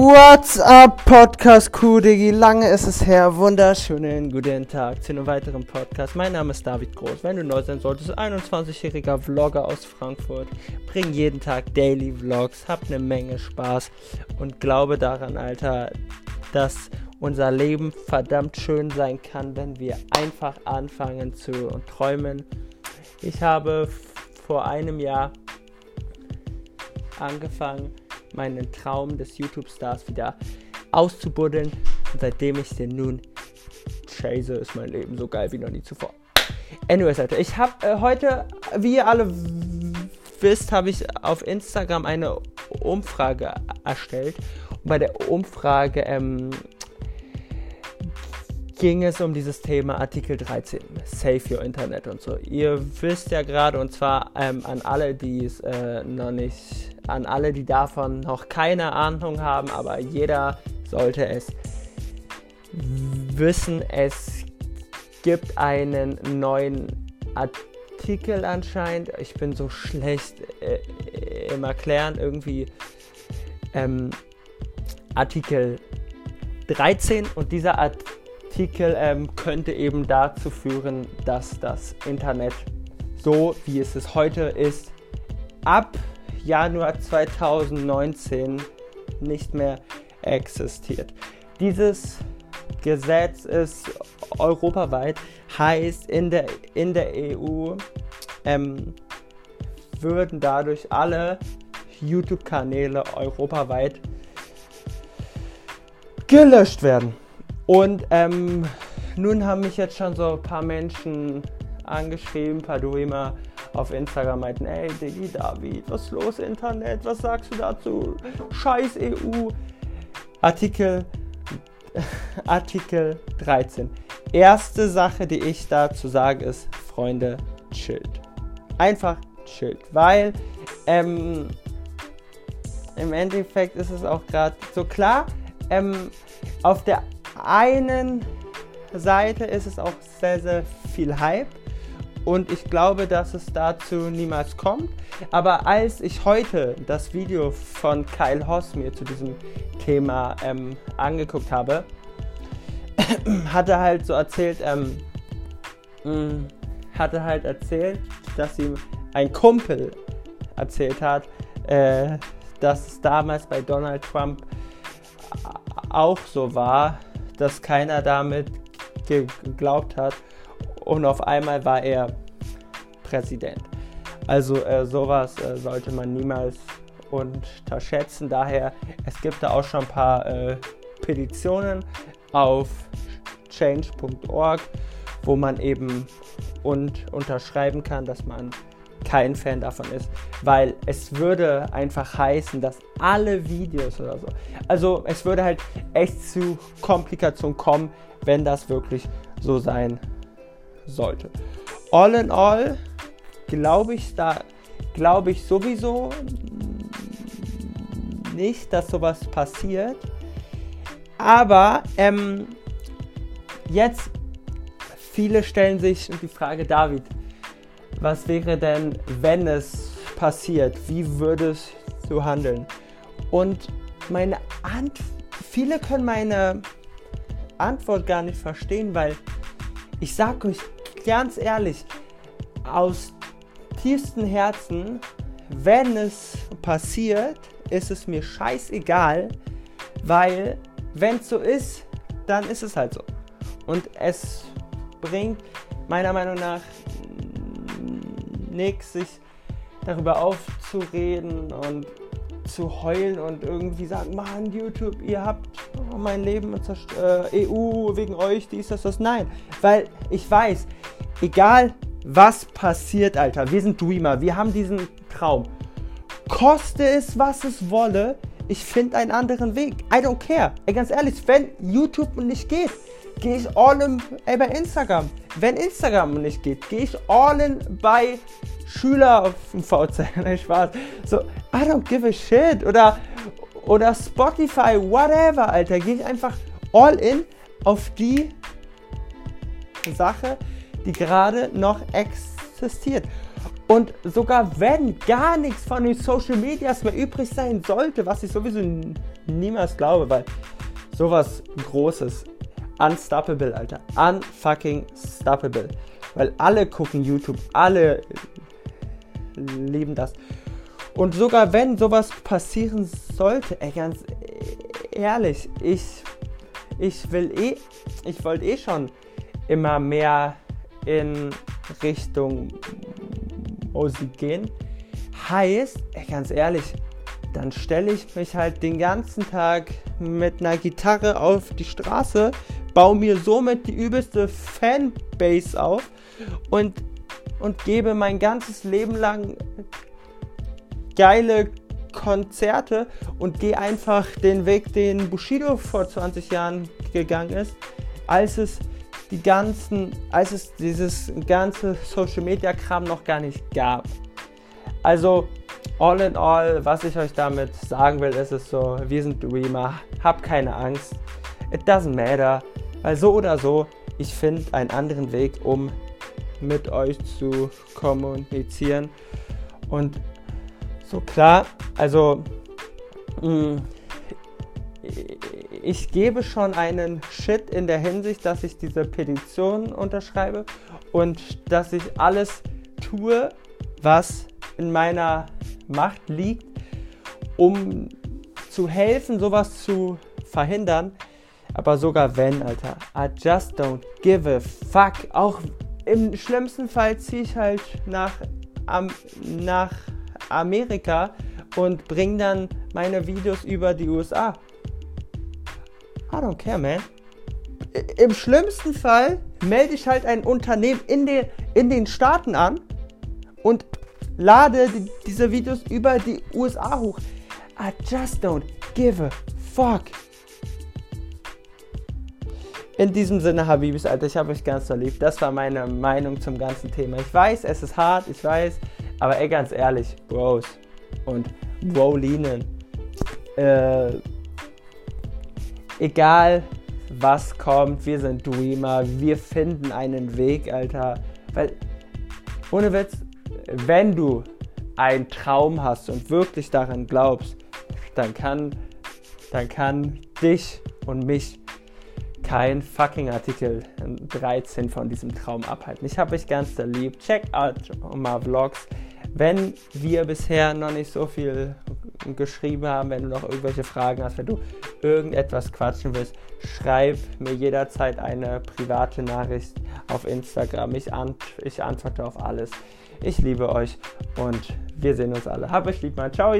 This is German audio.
What's up, Podcast Crew, Diggi? Lange ist es her. Wunderschönen guten Tag zu einem weiteren Podcast. Mein Name ist David Groß. Wenn du neu sein solltest, 21-jähriger Vlogger aus Frankfurt. Bring jeden Tag Daily Vlogs, hab eine Menge Spaß und glaube daran, Alter, dass unser Leben verdammt schön sein kann, wenn wir einfach anfangen zu träumen. Ich habe vor einem Jahr angefangen, meinen Traum des YouTube-Stars wieder auszubuddeln. Und seitdem ich den nun chase, ist mein Leben so geil wie noch nie zuvor. Anyways, Leute, ich habe äh, heute, wie ihr alle wisst, habe ich auf Instagram eine Umfrage erstellt. Und bei der Umfrage ähm, ging es um dieses Thema Artikel 13, Save Your Internet und so. Ihr wisst ja gerade, und zwar ähm, an alle, die es äh, noch nicht, an alle, die davon noch keine Ahnung haben, aber jeder sollte es wissen, es gibt einen neuen Artikel anscheinend. Ich bin so schlecht äh, im Erklären, irgendwie ähm, Artikel 13 und dieser Artikel Artikel ähm, könnte eben dazu führen, dass das Internet so wie es es heute ist, ab Januar 2019 nicht mehr existiert. Dieses Gesetz ist europaweit, heißt in der, in der EU ähm, würden dadurch alle YouTube-Kanäle europaweit gelöscht werden. Und ähm, nun haben mich jetzt schon so ein paar Menschen angeschrieben, ein paar Duima auf Instagram meinten, ey Diggi David, was ist los Internet, was sagst du dazu? Scheiß EU. Artikel, Artikel 13. Erste Sache, die ich dazu sage, ist, Freunde, chillt. Einfach chillt, weil ähm, im Endeffekt ist es auch gerade so klar, ähm, auf der einen Seite ist es auch sehr, sehr viel Hype und ich glaube, dass es dazu niemals kommt. Aber als ich heute das Video von Kyle Hoss mir zu diesem Thema ähm, angeguckt habe, hat er halt so erzählt, ähm, mh, hat er halt erzählt, dass ihm ein Kumpel erzählt hat, äh, dass es damals bei Donald Trump auch so war, dass keiner damit geglaubt hat und auf einmal war er Präsident. Also äh, sowas äh, sollte man niemals unterschätzen. Daher, es gibt da auch schon ein paar äh, Petitionen auf change.org, wo man eben und unterschreiben kann, dass man kein Fan davon ist, weil es würde einfach heißen, dass alle Videos oder so, also es würde halt echt zu Komplikationen kommen, wenn das wirklich so sein sollte. All in all glaube ich da, glaube ich sowieso nicht, dass sowas passiert. Aber ähm, jetzt viele stellen sich die Frage, David, was wäre denn, wenn es passiert? Wie würdest du handeln? Und meine Ant viele können meine Antwort gar nicht verstehen, weil ich sage euch ganz ehrlich, aus tiefstem Herzen, wenn es passiert, ist es mir scheißegal, weil wenn es so ist, dann ist es halt so. Und es bringt meiner Meinung nach nichts, sich darüber aufzureden und zu heulen und irgendwie sagen, Mann, YouTube, ihr habt mein Leben äh, EU wegen euch, dies, das, das. Nein, weil ich weiß, egal was passiert, Alter, wir sind Dreamer, wir haben diesen Traum. Koste es, was es wolle, ich finde einen anderen Weg. I don't care. Ey, ganz ehrlich, wenn YouTube nicht geht, gehe ich all in ey, bei Instagram. Wenn Instagram nicht geht, gehe ich all in bei Schüler auf dem VZ. Nein, Spaß. So, I don't give a shit. Oder, oder Spotify, whatever, Alter. Gehe ich einfach all in auf die Sache, die gerade noch existiert. Und sogar wenn gar nichts von den Social Medias mehr übrig sein sollte, was ich sowieso niemals glaube, weil sowas Großes, unstoppable, Alter, unfucking stoppable. Weil alle gucken YouTube, alle lieben das. Und sogar wenn sowas passieren sollte, ey, ganz ehrlich, ich, ich will eh, ich wollte eh schon immer mehr in Richtung Musik gehen. Heißt, ey, ganz ehrlich, dann stelle ich mich halt den ganzen Tag mit einer Gitarre auf die Straße, baue mir somit die übelste Fanbase auf und, und gebe mein ganzes Leben lang geile Konzerte und gehe einfach den Weg, den Bushido vor 20 Jahren gegangen ist, als es die ganzen, als es dieses ganze Social Media Kram noch gar nicht gab. Also, all in all, was ich euch damit sagen will, ist es so, wir sind Dreamer, habt keine Angst, it doesn't matter, weil so oder so, ich finde einen anderen Weg, um mit euch zu kommunizieren. Und so klar, also mh, mm, ich gebe schon einen Shit in der Hinsicht, dass ich diese Petition unterschreibe und dass ich alles tue, was in meiner Macht liegt, um zu helfen, sowas zu verhindern. Aber sogar wenn, Alter, I just don't give a fuck. Auch im schlimmsten Fall ziehe ich halt nach, am, nach Amerika und bringe dann meine Videos über die USA. I don't care, man. Im schlimmsten Fall melde ich halt ein Unternehmen in den, in den Staaten an und lade die, diese Videos über die USA hoch. I just don't give a fuck. In diesem Sinne, Habibis, Alter, ich habe euch ganz verliebt. Das war meine Meinung zum ganzen Thema. Ich weiß, es ist hart, ich weiß, aber ey, ganz ehrlich, Bros und Brolinen, äh, egal was kommt, wir sind Dreamer, wir finden einen Weg, Alter. Weil, ohne Witz, wenn du einen Traum hast und wirklich daran glaubst, dann kann, dann kann dich und mich kein fucking Artikel 13 von diesem Traum abhalten. Ich habe euch ganz lieb. Check out my Vlogs. Wenn wir bisher noch nicht so viel geschrieben haben, wenn du noch irgendwelche Fragen hast, wenn du irgendetwas quatschen willst, schreib mir jederzeit eine private Nachricht auf Instagram. Ich, ant ich antworte auf alles. Ich liebe euch und wir sehen uns alle. Hab euch lieb, mal. Ciao.